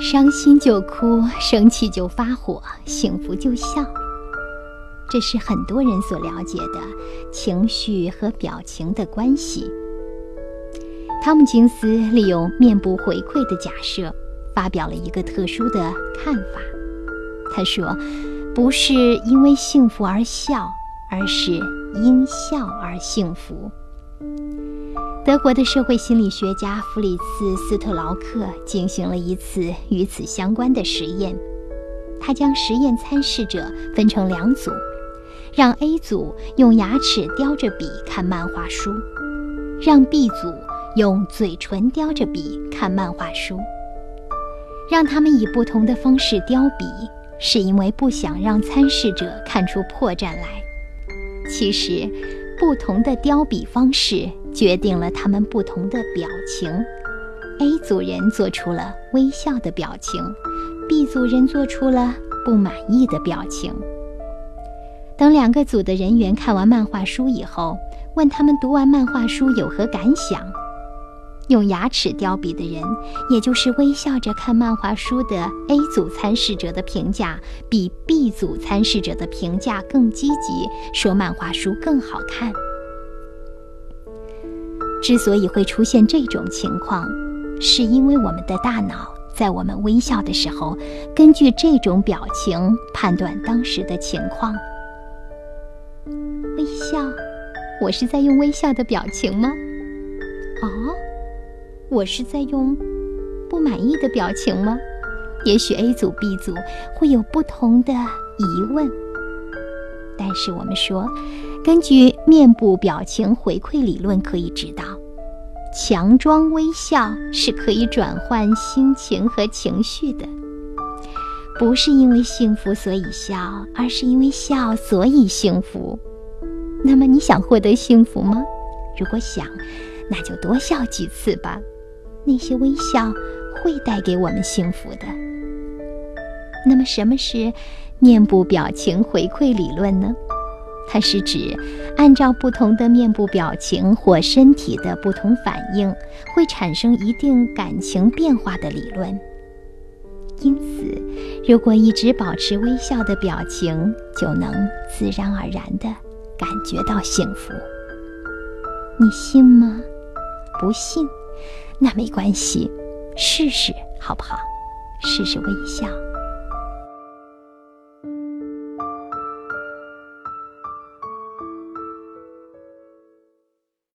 伤心就哭，生气就发火，幸福就笑。这是很多人所了解的情绪和表情的关系。汤姆金斯利用面部回馈的假设，发表了一个特殊的看法。他说：“不是因为幸福而笑，而是因笑而幸福。”德国的社会心理学家弗里茨·斯特劳克进行了一次与此相关的实验。他将实验参试者分成两组，让 A 组用牙齿叼着笔看漫画书，让 B 组用嘴唇叼着笔看漫画书。让他们以不同的方式叼笔，是因为不想让参试者看出破绽来。其实，不同的叼笔方式。决定了他们不同的表情。A 组人做出了微笑的表情，B 组人做出了不满意的表情。等两个组的人员看完漫画书以后，问他们读完漫画书有何感想。用牙齿叼笔的人，也就是微笑着看漫画书的 A 组参试者的评价，比 B 组参试者的评价更积极，说漫画书更好看。之所以会出现这种情况，是因为我们的大脑在我们微笑的时候，根据这种表情判断当时的情况。微笑，我是在用微笑的表情吗？哦，我是在用不满意的表情吗？也许 A 组、B 组会有不同的疑问，但是我们说。根据面部表情回馈理论，可以知道，强装微笑是可以转换心情和情绪的。不是因为幸福所以笑，而是因为笑所以幸福。那么你想获得幸福吗？如果想，那就多笑几次吧。那些微笑会带给我们幸福的。那么什么是面部表情回馈理论呢？它是指按照不同的面部表情或身体的不同反应，会产生一定感情变化的理论。因此，如果一直保持微笑的表情，就能自然而然地感觉到幸福。你信吗？不信，那没关系，试试好不好？试试微笑。